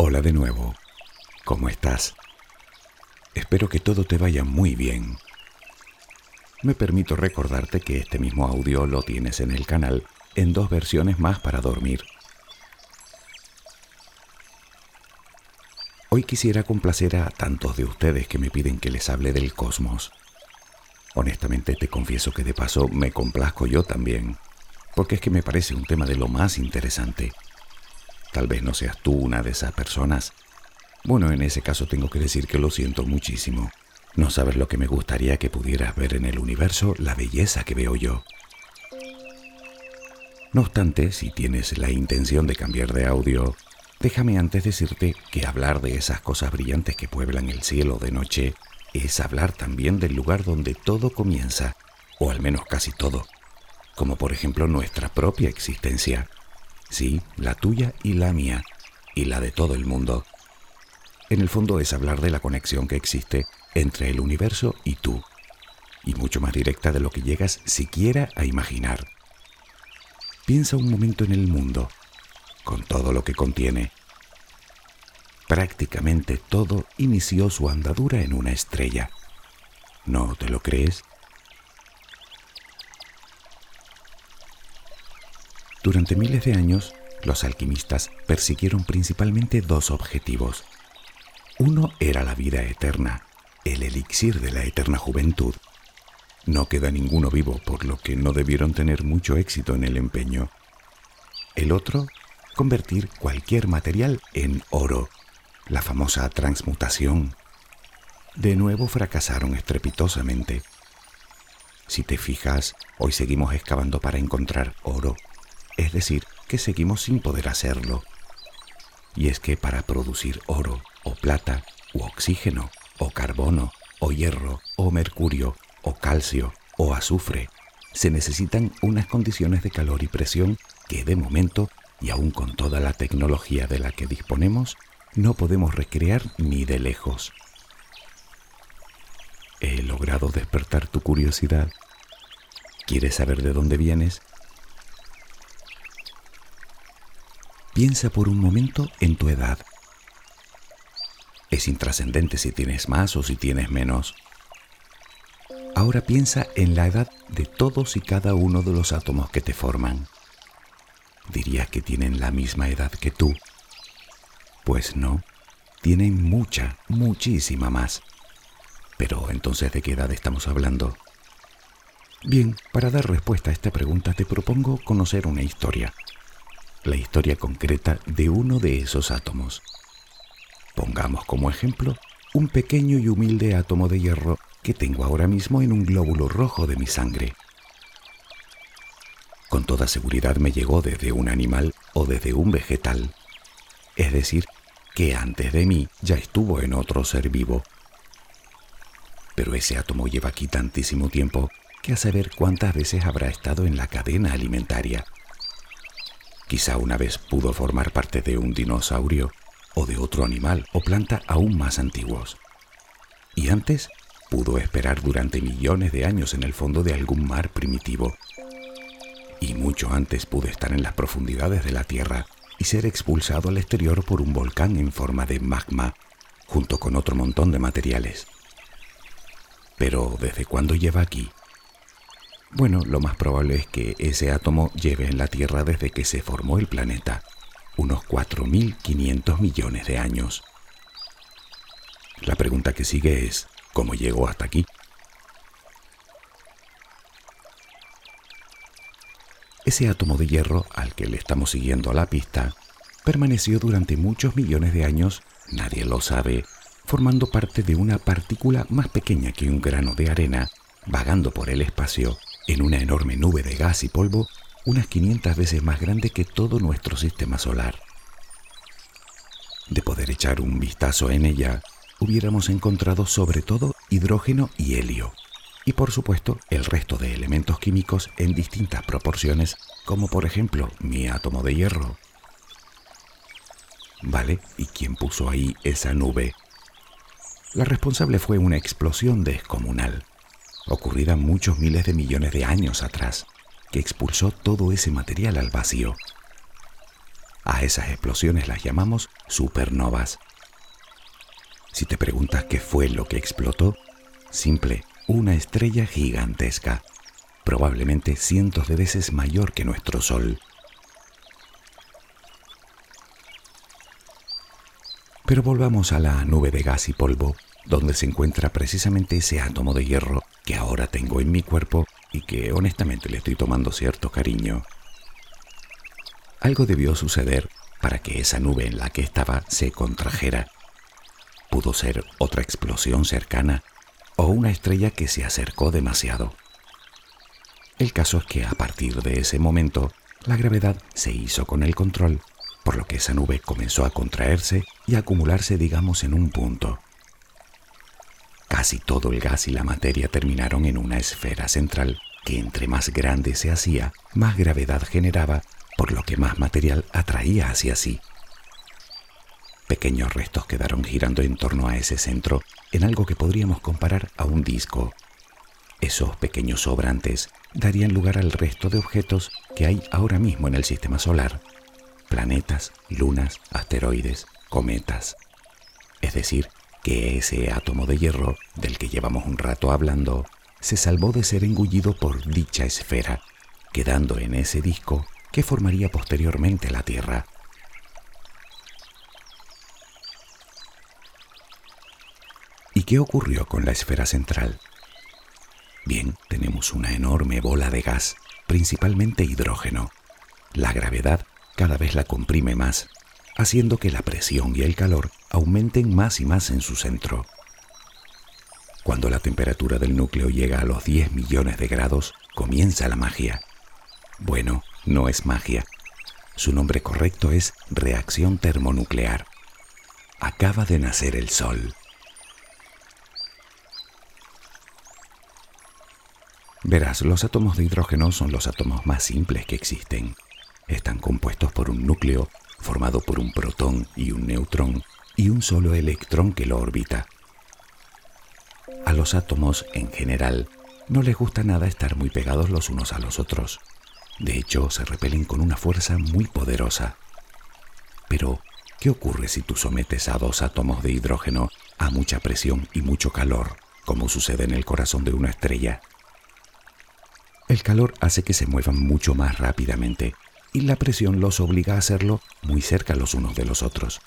Hola de nuevo. ¿Cómo estás? Espero que todo te vaya muy bien. Me permito recordarte que este mismo audio lo tienes en el canal en dos versiones más para dormir. Hoy quisiera complacer a tantos de ustedes que me piden que les hable del cosmos. Honestamente te confieso que de paso me complazco yo también, porque es que me parece un tema de lo más interesante. Tal vez no seas tú una de esas personas. Bueno, en ese caso tengo que decir que lo siento muchísimo. No sabes lo que me gustaría que pudieras ver en el universo la belleza que veo yo. No obstante, si tienes la intención de cambiar de audio, déjame antes decirte que hablar de esas cosas brillantes que pueblan el cielo de noche es hablar también del lugar donde todo comienza, o al menos casi todo, como por ejemplo nuestra propia existencia. Sí, la tuya y la mía, y la de todo el mundo. En el fondo es hablar de la conexión que existe entre el universo y tú, y mucho más directa de lo que llegas siquiera a imaginar. Piensa un momento en el mundo, con todo lo que contiene. Prácticamente todo inició su andadura en una estrella. ¿No te lo crees? Durante miles de años, los alquimistas persiguieron principalmente dos objetivos. Uno era la vida eterna, el elixir de la eterna juventud. No queda ninguno vivo, por lo que no debieron tener mucho éxito en el empeño. El otro, convertir cualquier material en oro, la famosa transmutación. De nuevo fracasaron estrepitosamente. Si te fijas, hoy seguimos excavando para encontrar oro, es decir, que seguimos sin poder hacerlo. Y es que para producir oro, o plata, o oxígeno, o carbono, o hierro, o mercurio, o calcio, o azufre, se necesitan unas condiciones de calor y presión que de momento, y aún con toda la tecnología de la que disponemos, no podemos recrear ni de lejos. He logrado despertar tu curiosidad. ¿Quieres saber de dónde vienes? Piensa por un momento en tu edad. Es intrascendente si tienes más o si tienes menos. Ahora piensa en la edad de todos y cada uno de los átomos que te forman. ¿Dirías que tienen la misma edad que tú? Pues no, tienen mucha, muchísima más. Pero entonces, ¿de qué edad estamos hablando? Bien, para dar respuesta a esta pregunta te propongo conocer una historia. La historia concreta de uno de esos átomos. Pongamos como ejemplo un pequeño y humilde átomo de hierro que tengo ahora mismo en un glóbulo rojo de mi sangre. Con toda seguridad me llegó desde un animal o desde un vegetal. Es decir, que antes de mí ya estuvo en otro ser vivo. Pero ese átomo lleva aquí tantísimo tiempo que a saber cuántas veces habrá estado en la cadena alimentaria. Quizá una vez pudo formar parte de un dinosaurio o de otro animal o planta aún más antiguos. Y antes pudo esperar durante millones de años en el fondo de algún mar primitivo. Y mucho antes pudo estar en las profundidades de la Tierra y ser expulsado al exterior por un volcán en forma de magma, junto con otro montón de materiales. Pero ¿desde cuándo lleva aquí? Bueno, lo más probable es que ese átomo lleve en la Tierra desde que se formó el planeta, unos 4.500 millones de años. La pregunta que sigue es, ¿cómo llegó hasta aquí? Ese átomo de hierro al que le estamos siguiendo a la pista permaneció durante muchos millones de años, nadie lo sabe, formando parte de una partícula más pequeña que un grano de arena, vagando por el espacio en una enorme nube de gas y polvo unas 500 veces más grande que todo nuestro sistema solar. De poder echar un vistazo en ella, hubiéramos encontrado sobre todo hidrógeno y helio, y por supuesto el resto de elementos químicos en distintas proporciones, como por ejemplo mi átomo de hierro. ¿Vale? ¿Y quién puso ahí esa nube? La responsable fue una explosión descomunal, ocurrida muchos miles de millones de años atrás, que expulsó todo ese material al vacío. A esas explosiones las llamamos supernovas. Si te preguntas qué fue lo que explotó, simple, una estrella gigantesca, probablemente cientos de veces mayor que nuestro Sol. Pero volvamos a la nube de gas y polvo, donde se encuentra precisamente ese átomo de hierro que ahora tengo en mi cuerpo y que honestamente le estoy tomando cierto cariño. Algo debió suceder para que esa nube en la que estaba se contrajera. Pudo ser otra explosión cercana o una estrella que se acercó demasiado. El caso es que a partir de ese momento, la gravedad se hizo con el control, por lo que esa nube comenzó a contraerse y a acumularse, digamos, en un punto. Casi todo el gas y la materia terminaron en una esfera central que entre más grande se hacía, más gravedad generaba, por lo que más material atraía hacia sí. Pequeños restos quedaron girando en torno a ese centro en algo que podríamos comparar a un disco. Esos pequeños sobrantes darían lugar al resto de objetos que hay ahora mismo en el sistema solar. Planetas, lunas, asteroides, cometas. Es decir, que ese átomo de hierro del que llevamos un rato hablando se salvó de ser engullido por dicha esfera, quedando en ese disco que formaría posteriormente la Tierra. ¿Y qué ocurrió con la esfera central? Bien, tenemos una enorme bola de gas, principalmente hidrógeno. La gravedad cada vez la comprime más, haciendo que la presión y el calor aumenten más y más en su centro. Cuando la temperatura del núcleo llega a los 10 millones de grados, comienza la magia. Bueno, no es magia. Su nombre correcto es reacción termonuclear. Acaba de nacer el Sol. Verás, los átomos de hidrógeno son los átomos más simples que existen. Están compuestos por un núcleo formado por un protón y un neutrón y un solo electrón que lo orbita. A los átomos, en general, no les gusta nada estar muy pegados los unos a los otros. De hecho, se repelen con una fuerza muy poderosa. Pero, ¿qué ocurre si tú sometes a dos átomos de hidrógeno a mucha presión y mucho calor, como sucede en el corazón de una estrella? El calor hace que se muevan mucho más rápidamente y la presión los obliga a hacerlo muy cerca los unos de los otros.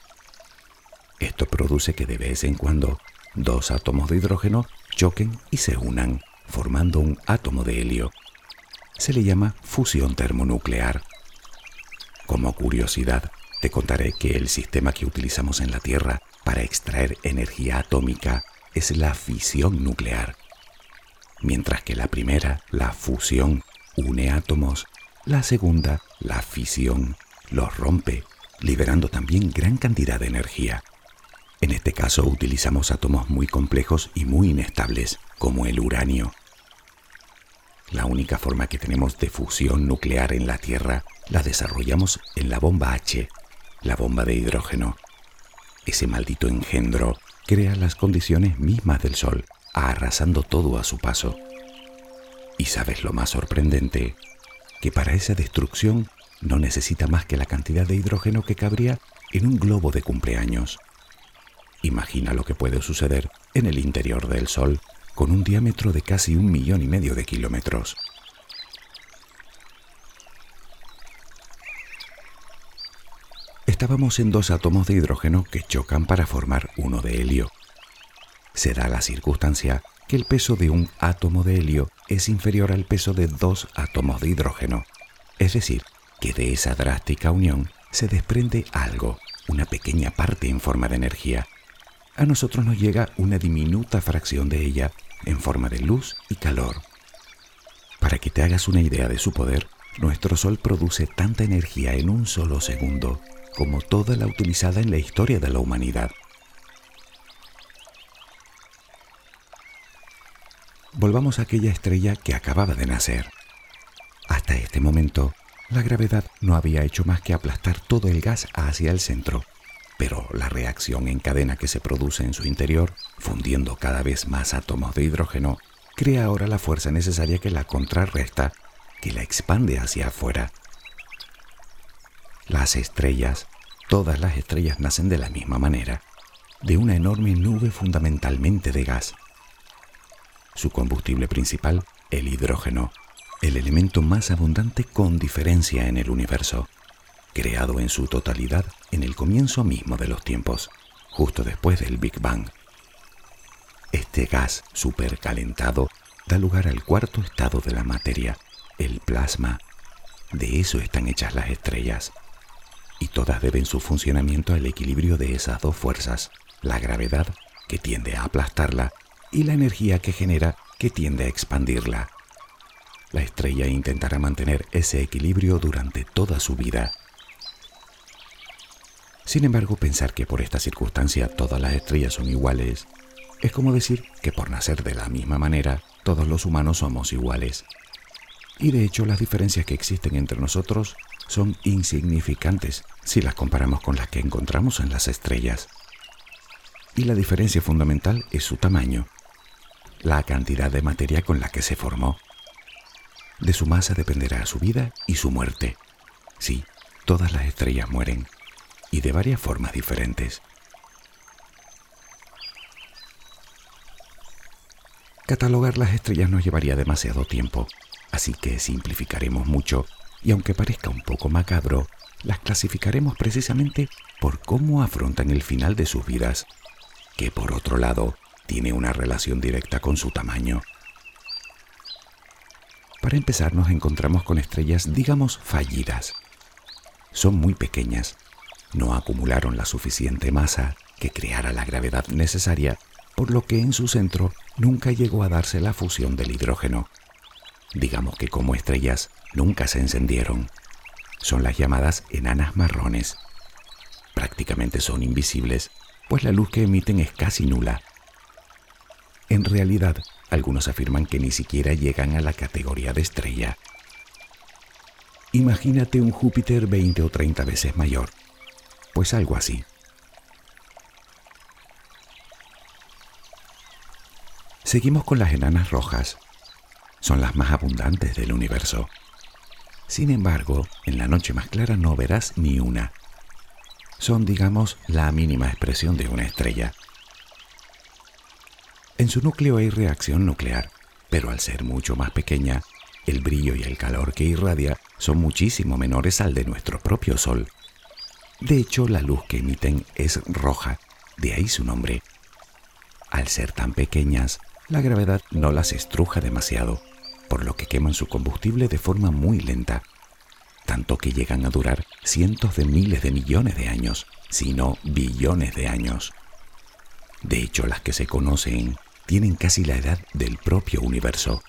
Esto produce que de vez en cuando dos átomos de hidrógeno choquen y se unan, formando un átomo de helio. Se le llama fusión termonuclear. Como curiosidad, te contaré que el sistema que utilizamos en la Tierra para extraer energía atómica es la fisión nuclear. Mientras que la primera, la fusión, une átomos, la segunda, la fisión, los rompe, liberando también gran cantidad de energía. En este caso utilizamos átomos muy complejos y muy inestables, como el uranio. La única forma que tenemos de fusión nuclear en la Tierra la desarrollamos en la bomba H, la bomba de hidrógeno. Ese maldito engendro crea las condiciones mismas del Sol arrasando todo a su paso. Y sabes lo más sorprendente, que para esa destrucción no necesita más que la cantidad de hidrógeno que cabría en un globo de cumpleaños. Imagina lo que puede suceder en el interior del Sol con un diámetro de casi un millón y medio de kilómetros. Estábamos en dos átomos de hidrógeno que chocan para formar uno de helio se da la circunstancia que el peso de un átomo de helio es inferior al peso de dos átomos de hidrógeno. Es decir, que de esa drástica unión se desprende algo, una pequeña parte en forma de energía. A nosotros nos llega una diminuta fracción de ella en forma de luz y calor. Para que te hagas una idea de su poder, nuestro Sol produce tanta energía en un solo segundo como toda la utilizada en la historia de la humanidad. Volvamos a aquella estrella que acababa de nacer. Hasta este momento, la gravedad no había hecho más que aplastar todo el gas hacia el centro, pero la reacción en cadena que se produce en su interior, fundiendo cada vez más átomos de hidrógeno, crea ahora la fuerza necesaria que la contrarresta, que la expande hacia afuera. Las estrellas, todas las estrellas nacen de la misma manera, de una enorme nube fundamentalmente de gas. Su combustible principal, el hidrógeno, el elemento más abundante con diferencia en el universo, creado en su totalidad en el comienzo mismo de los tiempos, justo después del Big Bang. Este gas supercalentado da lugar al cuarto estado de la materia, el plasma. De eso están hechas las estrellas. Y todas deben su funcionamiento al equilibrio de esas dos fuerzas, la gravedad, que tiende a aplastarla, y la energía que genera, que tiende a expandirla. La estrella intentará mantener ese equilibrio durante toda su vida. Sin embargo, pensar que por esta circunstancia todas las estrellas son iguales es como decir que por nacer de la misma manera todos los humanos somos iguales. Y de hecho las diferencias que existen entre nosotros son insignificantes si las comparamos con las que encontramos en las estrellas. Y la diferencia fundamental es su tamaño, la cantidad de materia con la que se formó. De su masa dependerá su vida y su muerte. Sí, todas las estrellas mueren, y de varias formas diferentes. Catalogar las estrellas nos llevaría demasiado tiempo, así que simplificaremos mucho y aunque parezca un poco macabro, las clasificaremos precisamente por cómo afrontan el final de sus vidas, que por otro lado tiene una relación directa con su tamaño. Para empezar nos encontramos con estrellas, digamos, fallidas. Son muy pequeñas, no acumularon la suficiente masa que creara la gravedad necesaria, por lo que en su centro nunca llegó a darse la fusión del hidrógeno. Digamos que como estrellas nunca se encendieron. Son las llamadas enanas marrones. Prácticamente son invisibles, pues la luz que emiten es casi nula. En realidad, algunos afirman que ni siquiera llegan a la categoría de estrella. Imagínate un Júpiter 20 o 30 veces mayor. Pues algo así. Seguimos con las enanas rojas. Son las más abundantes del universo. Sin embargo, en la noche más clara no verás ni una. Son, digamos, la mínima expresión de una estrella. En su núcleo hay reacción nuclear, pero al ser mucho más pequeña, el brillo y el calor que irradia son muchísimo menores al de nuestro propio Sol. De hecho, la luz que emiten es roja, de ahí su nombre. Al ser tan pequeñas, la gravedad no las estruja demasiado, por lo que queman su combustible de forma muy lenta, tanto que llegan a durar cientos de miles de millones de años, si no billones de años. De hecho, las que se conocen tienen casi la edad del propio universo.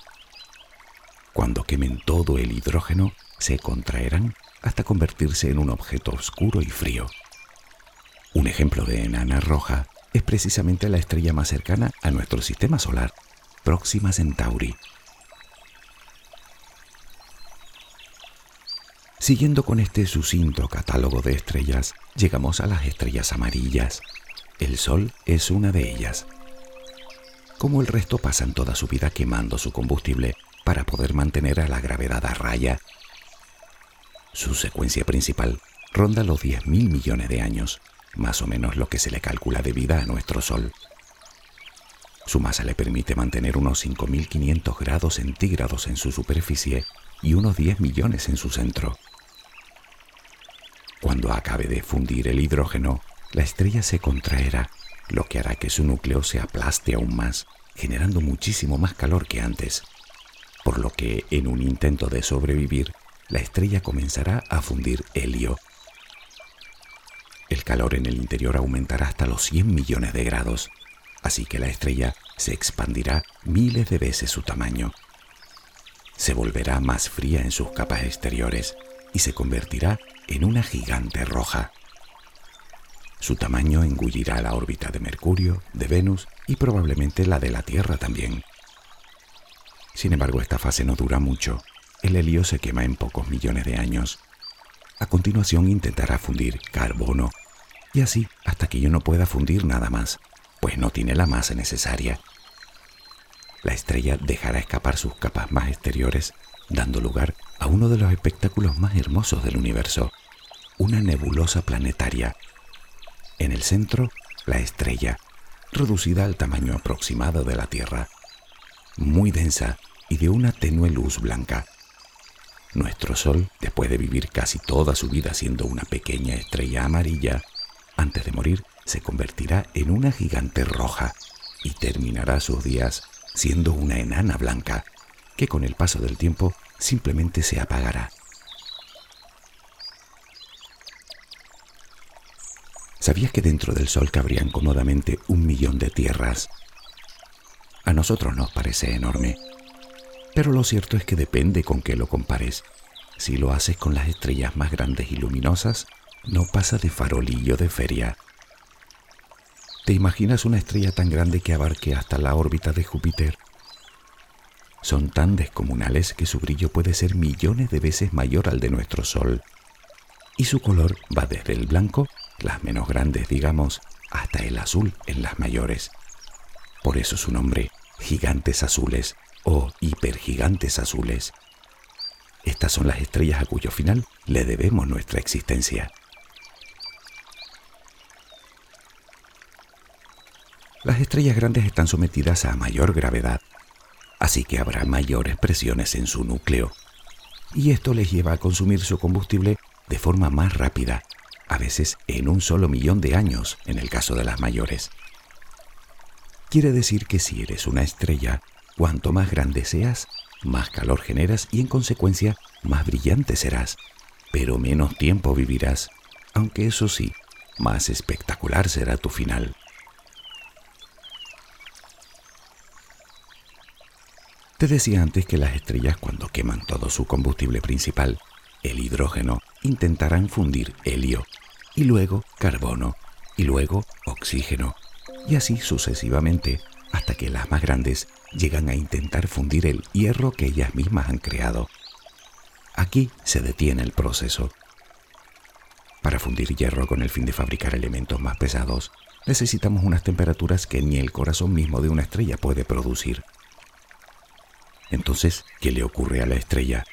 Cuando quemen todo el hidrógeno, se contraerán hasta convertirse en un objeto oscuro y frío. Un ejemplo de enana roja es precisamente la estrella más cercana a nuestro sistema solar, Próxima Centauri. Siguiendo con este sucinto catálogo de estrellas, llegamos a las estrellas amarillas. El Sol es una de ellas como el resto pasan toda su vida quemando su combustible para poder mantener a la gravedad a raya. Su secuencia principal ronda los 10.000 millones de años, más o menos lo que se le calcula de vida a nuestro Sol. Su masa le permite mantener unos 5.500 grados centígrados en su superficie y unos 10 millones en su centro. Cuando acabe de fundir el hidrógeno, la estrella se contraerá lo que hará que su núcleo se aplaste aún más, generando muchísimo más calor que antes, por lo que en un intento de sobrevivir, la estrella comenzará a fundir helio. El calor en el interior aumentará hasta los 100 millones de grados, así que la estrella se expandirá miles de veces su tamaño. se volverá más fría en sus capas exteriores y se convertirá en una gigante roja. Su tamaño engullirá la órbita de Mercurio, de Venus y probablemente la de la Tierra también. Sin embargo, esta fase no dura mucho. El helio se quema en pocos millones de años. A continuación intentará fundir carbono y así hasta que yo no pueda fundir nada más, pues no tiene la masa necesaria. La estrella dejará escapar sus capas más exteriores, dando lugar a uno de los espectáculos más hermosos del universo, una nebulosa planetaria. En el centro, la estrella, reducida al tamaño aproximado de la Tierra, muy densa y de una tenue luz blanca. Nuestro Sol, después de vivir casi toda su vida siendo una pequeña estrella amarilla, antes de morir se convertirá en una gigante roja y terminará sus días siendo una enana blanca que con el paso del tiempo simplemente se apagará. ¿Sabías que dentro del Sol cabrían cómodamente un millón de tierras? A nosotros nos parece enorme, pero lo cierto es que depende con qué lo compares. Si lo haces con las estrellas más grandes y luminosas, no pasa de farolillo de feria. ¿Te imaginas una estrella tan grande que abarque hasta la órbita de Júpiter? Son tan descomunales que su brillo puede ser millones de veces mayor al de nuestro Sol. Y su color va desde el blanco, las menos grandes digamos, hasta el azul en las mayores. Por eso su nombre, gigantes azules o hipergigantes azules. Estas son las estrellas a cuyo final le debemos nuestra existencia. Las estrellas grandes están sometidas a mayor gravedad, así que habrá mayores presiones en su núcleo, y esto les lleva a consumir su combustible de forma más rápida, a veces en un solo millón de años en el caso de las mayores. Quiere decir que si eres una estrella, cuanto más grande seas, más calor generas y en consecuencia más brillante serás, pero menos tiempo vivirás, aunque eso sí, más espectacular será tu final. Te decía antes que las estrellas cuando queman todo su combustible principal, el hidrógeno, intentarán fundir helio, y luego carbono, y luego oxígeno, y así sucesivamente hasta que las más grandes llegan a intentar fundir el hierro que ellas mismas han creado. Aquí se detiene el proceso. Para fundir hierro con el fin de fabricar elementos más pesados, necesitamos unas temperaturas que ni el corazón mismo de una estrella puede producir. Entonces, ¿qué le ocurre a la estrella?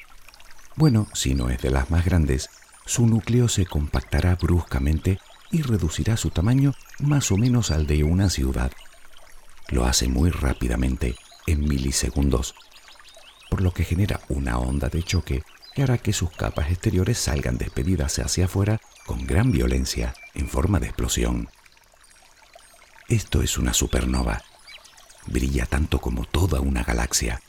Bueno, si no es de las más grandes, su núcleo se compactará bruscamente y reducirá su tamaño más o menos al de una ciudad. Lo hace muy rápidamente, en milisegundos, por lo que genera una onda de choque que hará que sus capas exteriores salgan despedidas hacia afuera con gran violencia, en forma de explosión. Esto es una supernova. Brilla tanto como toda una galaxia.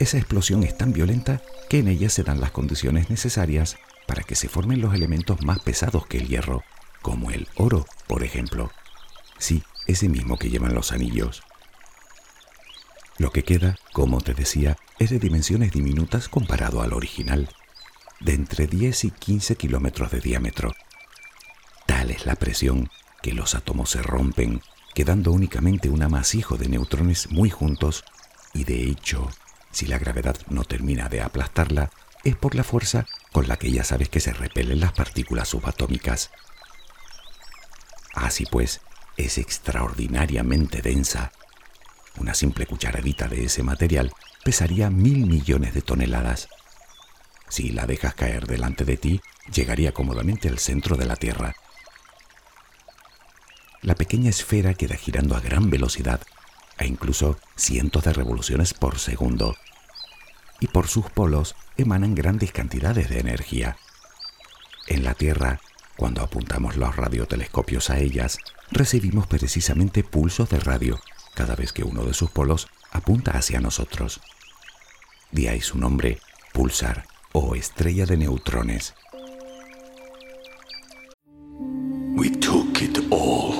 Esa explosión es tan violenta que en ella se dan las condiciones necesarias para que se formen los elementos más pesados que el hierro, como el oro, por ejemplo. Sí, ese mismo que llevan los anillos. Lo que queda, como te decía, es de dimensiones diminutas comparado al original, de entre 10 y 15 kilómetros de diámetro. Tal es la presión que los átomos se rompen, quedando únicamente un amasijo de neutrones muy juntos y de hecho si la gravedad no termina de aplastarla, es por la fuerza con la que ya sabes que se repelen las partículas subatómicas. Así pues, es extraordinariamente densa. Una simple cucharadita de ese material pesaría mil millones de toneladas. Si la dejas caer delante de ti, llegaría cómodamente al centro de la Tierra. La pequeña esfera queda girando a gran velocidad e incluso cientos de revoluciones por segundo. Y por sus polos emanan grandes cantidades de energía. En la Tierra, cuando apuntamos los radiotelescopios a ellas, recibimos precisamente pulsos de radio cada vez que uno de sus polos apunta hacia nosotros. De ahí su nombre, pulsar o estrella de neutrones. We took it all.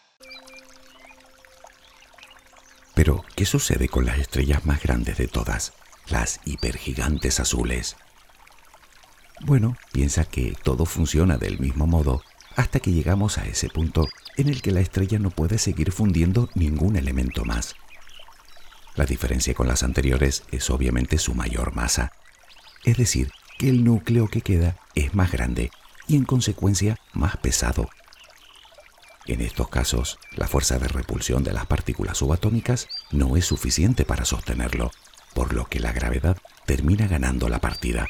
Pero, ¿qué sucede con las estrellas más grandes de todas? Las hipergigantes azules. Bueno, piensa que todo funciona del mismo modo hasta que llegamos a ese punto en el que la estrella no puede seguir fundiendo ningún elemento más. La diferencia con las anteriores es obviamente su mayor masa, es decir, que el núcleo que queda es más grande y en consecuencia más pesado. En estos casos, la fuerza de repulsión de las partículas subatómicas no es suficiente para sostenerlo, por lo que la gravedad termina ganando la partida.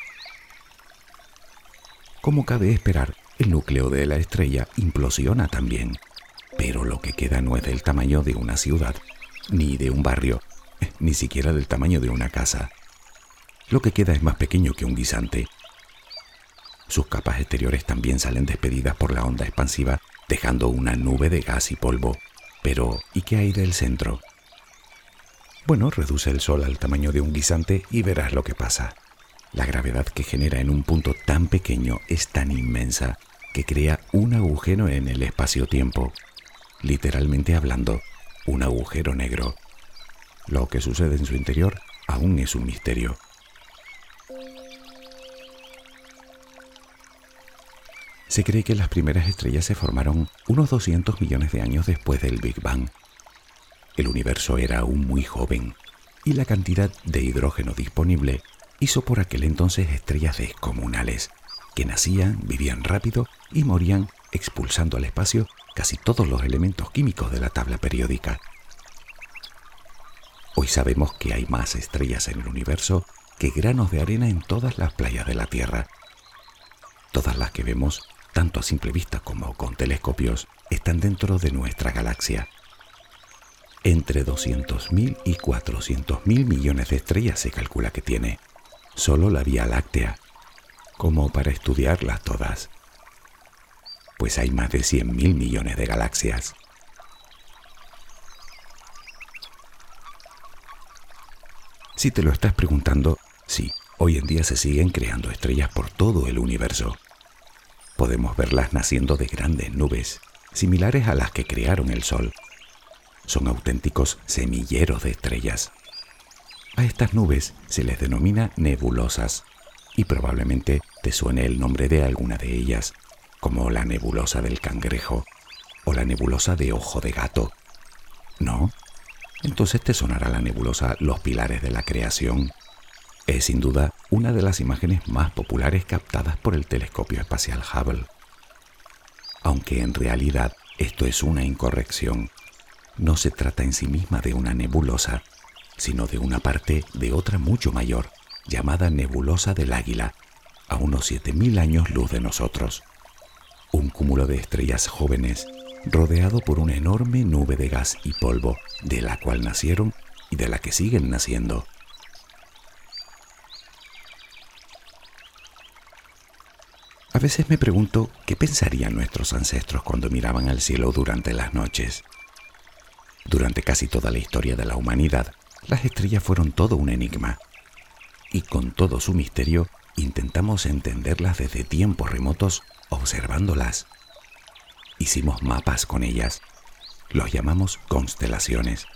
Como cabe esperar, el núcleo de la estrella implosiona también, pero lo que queda no es del tamaño de una ciudad, ni de un barrio, ni siquiera del tamaño de una casa. Lo que queda es más pequeño que un guisante. Sus capas exteriores también salen despedidas por la onda expansiva, dejando una nube de gas y polvo. Pero, ¿y qué hay del centro? Bueno, reduce el Sol al tamaño de un guisante y verás lo que pasa. La gravedad que genera en un punto tan pequeño es tan inmensa que crea un agujero en el espacio-tiempo. Literalmente hablando, un agujero negro. Lo que sucede en su interior aún es un misterio. Se cree que las primeras estrellas se formaron unos 200 millones de años después del Big Bang. El universo era aún muy joven y la cantidad de hidrógeno disponible hizo por aquel entonces estrellas descomunales que nacían, vivían rápido y morían expulsando al espacio casi todos los elementos químicos de la tabla periódica. Hoy sabemos que hay más estrellas en el universo que granos de arena en todas las playas de la Tierra. Todas las que vemos, tanto a simple vista como con telescopios, están dentro de nuestra galaxia. Entre 200.000 y 400.000 millones de estrellas se calcula que tiene. Solo la Vía Láctea, como para estudiarlas todas. Pues hay más de 100.000 millones de galaxias. Si te lo estás preguntando, sí, hoy en día se siguen creando estrellas por todo el universo. Podemos verlas naciendo de grandes nubes, similares a las que crearon el Sol. Son auténticos semilleros de estrellas. A estas nubes se les denomina nebulosas y probablemente te suene el nombre de alguna de ellas, como la nebulosa del cangrejo o la nebulosa de ojo de gato. ¿No? Entonces te sonará la nebulosa Los Pilares de la Creación. Es sin duda una de las imágenes más populares captadas por el telescopio espacial Hubble. Aunque en realidad esto es una incorrección. No se trata en sí misma de una nebulosa, sino de una parte de otra mucho mayor, llamada nebulosa del Águila, a unos 7.000 años luz de nosotros. Un cúmulo de estrellas jóvenes rodeado por una enorme nube de gas y polvo, de la cual nacieron y de la que siguen naciendo. Veces me pregunto qué pensarían nuestros ancestros cuando miraban al cielo durante las noches. Durante casi toda la historia de la humanidad, las estrellas fueron todo un enigma. Y con todo su misterio, intentamos entenderlas desde tiempos remotos observándolas. Hicimos mapas con ellas. Los llamamos constelaciones,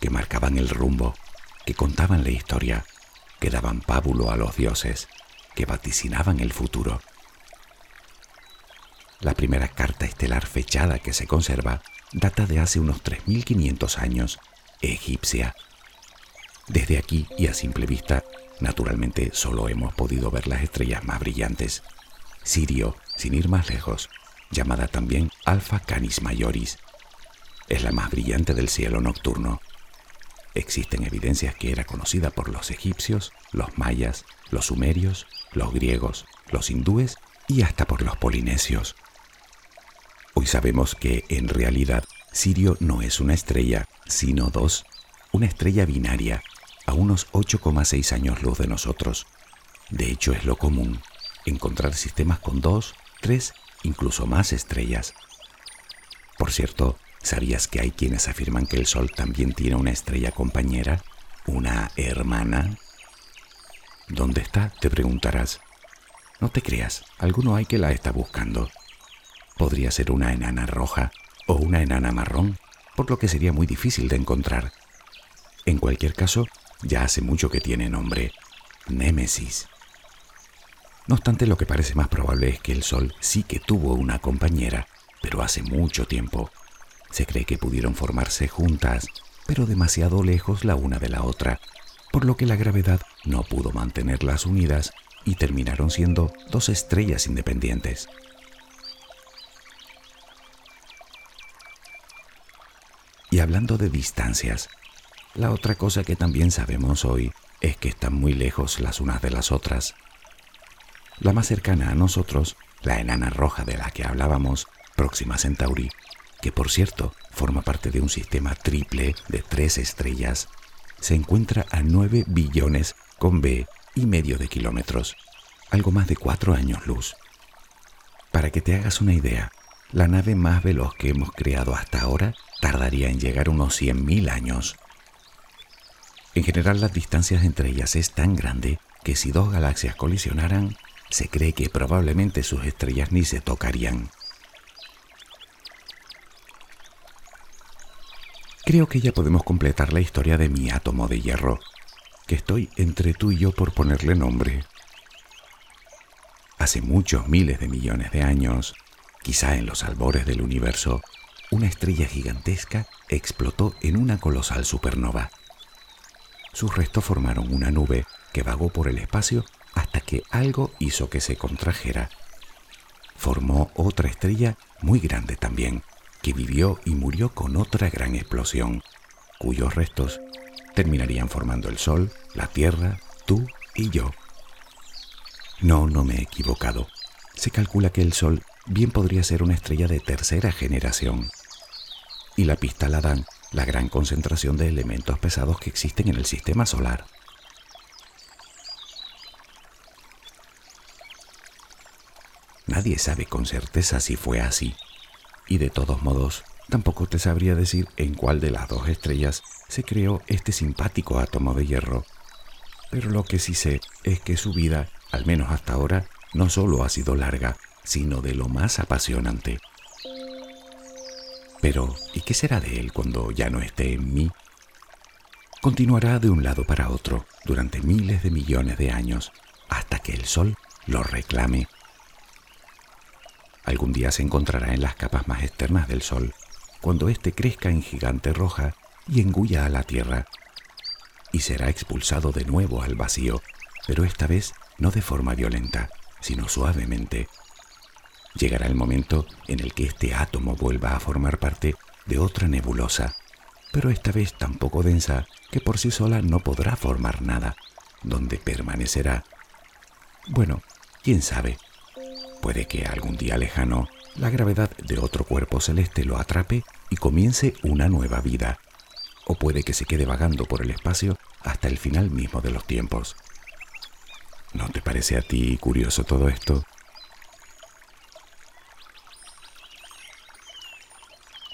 que marcaban el rumbo, que contaban la historia, que daban pábulo a los dioses, que vaticinaban el futuro. La primera carta estelar fechada que se conserva data de hace unos 3.500 años, egipcia. Desde aquí y a simple vista, naturalmente solo hemos podido ver las estrellas más brillantes. Sirio, sin ir más lejos, llamada también Alpha Canis Majoris. Es la más brillante del cielo nocturno. Existen evidencias que era conocida por los egipcios, los mayas, los sumerios, los griegos, los hindúes y hasta por los polinesios. Hoy sabemos que en realidad Sirio no es una estrella, sino dos, una estrella binaria, a unos 8,6 años luz de nosotros. De hecho, es lo común encontrar sistemas con dos, tres, incluso más estrellas. Por cierto, ¿sabías que hay quienes afirman que el Sol también tiene una estrella compañera? ¿Una hermana? ¿Dónde está? Te preguntarás. No te creas, alguno hay que la está buscando. Podría ser una enana roja o una enana marrón, por lo que sería muy difícil de encontrar. En cualquier caso, ya hace mucho que tiene nombre, Némesis. No obstante, lo que parece más probable es que el Sol sí que tuvo una compañera, pero hace mucho tiempo. Se cree que pudieron formarse juntas, pero demasiado lejos la una de la otra, por lo que la gravedad no pudo mantenerlas unidas y terminaron siendo dos estrellas independientes. Y hablando de distancias, la otra cosa que también sabemos hoy es que están muy lejos las unas de las otras. La más cercana a nosotros, la enana roja de la que hablábamos, Próxima Centauri, que por cierto forma parte de un sistema triple de tres estrellas, se encuentra a 9 billones con B y medio de kilómetros, algo más de cuatro años luz. Para que te hagas una idea, la nave más veloz que hemos creado hasta ahora tardaría en llegar unos 100.000 años. En general las distancias entre ellas es tan grande que si dos galaxias colisionaran, se cree que probablemente sus estrellas ni se tocarían. Creo que ya podemos completar la historia de mi átomo de hierro, que estoy entre tú y yo por ponerle nombre. Hace muchos miles de millones de años, quizá en los albores del universo, una estrella gigantesca explotó en una colosal supernova. Sus restos formaron una nube que vagó por el espacio hasta que algo hizo que se contrajera. Formó otra estrella muy grande también, que vivió y murió con otra gran explosión, cuyos restos terminarían formando el Sol, la Tierra, tú y yo. No, no me he equivocado. Se calcula que el Sol bien podría ser una estrella de tercera generación. Y la pista la dan la gran concentración de elementos pesados que existen en el sistema solar. Nadie sabe con certeza si fue así. Y de todos modos, tampoco te sabría decir en cuál de las dos estrellas se creó este simpático átomo de hierro. Pero lo que sí sé es que su vida, al menos hasta ahora, no solo ha sido larga, sino de lo más apasionante. Pero, ¿y qué será de él cuando ya no esté en mí? Continuará de un lado para otro durante miles de millones de años, hasta que el Sol lo reclame. Algún día se encontrará en las capas más externas del Sol, cuando éste crezca en gigante roja y engulla a la Tierra, y será expulsado de nuevo al vacío, pero esta vez no de forma violenta, sino suavemente, llegará el momento en el que este átomo vuelva a formar parte de otra nebulosa, pero esta vez tan poco densa que por sí sola no podrá formar nada, donde permanecerá. Bueno, quién sabe. Puede que algún día lejano la gravedad de otro cuerpo celeste lo atrape y comience una nueva vida, o puede que se quede vagando por el espacio hasta el final mismo de los tiempos. ¿No te parece a ti curioso todo esto?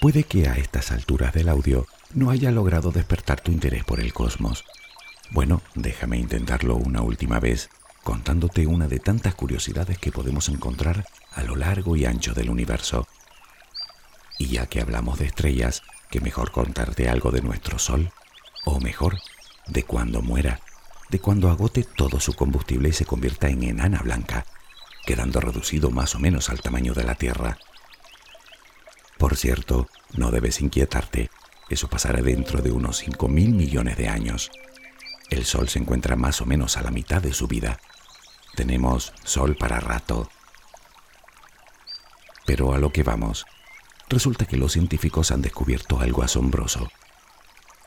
Puede que a estas alturas del audio no haya logrado despertar tu interés por el cosmos. Bueno, déjame intentarlo una última vez, contándote una de tantas curiosidades que podemos encontrar a lo largo y ancho del universo. Y ya que hablamos de estrellas, que mejor contarte algo de nuestro Sol, o mejor, de cuando muera, de cuando agote todo su combustible y se convierta en enana blanca, quedando reducido más o menos al tamaño de la Tierra. Por cierto, no debes inquietarte, eso pasará dentro de unos 5 mil millones de años. El Sol se encuentra más o menos a la mitad de su vida. Tenemos Sol para rato. Pero a lo que vamos, resulta que los científicos han descubierto algo asombroso.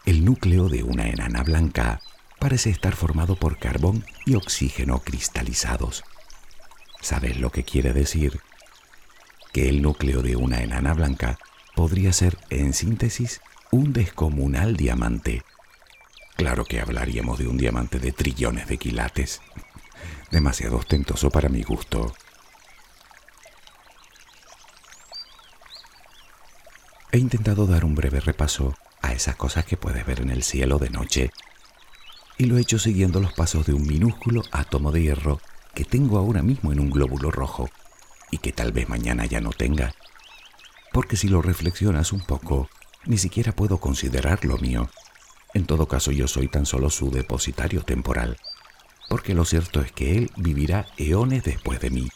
El núcleo de una enana blanca parece estar formado por carbón y oxígeno cristalizados. ¿Sabes lo que quiere decir? Que el núcleo de una enana blanca podría ser, en síntesis, un descomunal diamante. Claro que hablaríamos de un diamante de trillones de quilates. demasiado ostentoso para mi gusto. He intentado dar un breve repaso a esas cosas que puedes ver en el cielo de noche, y lo he hecho siguiendo los pasos de un minúsculo átomo de hierro que tengo ahora mismo en un glóbulo rojo y que tal vez mañana ya no tenga. Porque si lo reflexionas un poco, ni siquiera puedo considerarlo mío. En todo caso yo soy tan solo su depositario temporal, porque lo cierto es que él vivirá eones después de mí.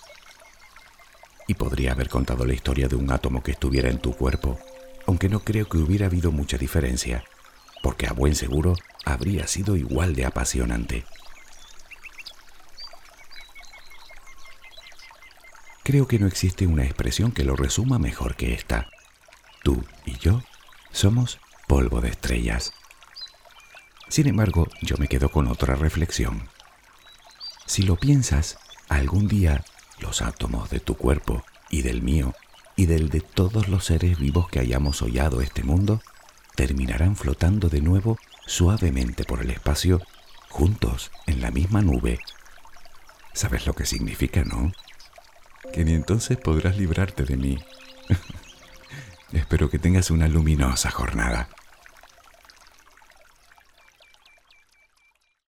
Y podría haber contado la historia de un átomo que estuviera en tu cuerpo, aunque no creo que hubiera habido mucha diferencia, porque a buen seguro habría sido igual de apasionante. Creo que no existe una expresión que lo resuma mejor que esta. Tú y yo somos polvo de estrellas. Sin embargo, yo me quedo con otra reflexión. Si lo piensas, algún día los átomos de tu cuerpo y del mío y del de todos los seres vivos que hayamos hollado este mundo terminarán flotando de nuevo suavemente por el espacio, juntos en la misma nube. ¿Sabes lo que significa, no? Que ni entonces podrás librarte de mí. Espero que tengas una luminosa jornada.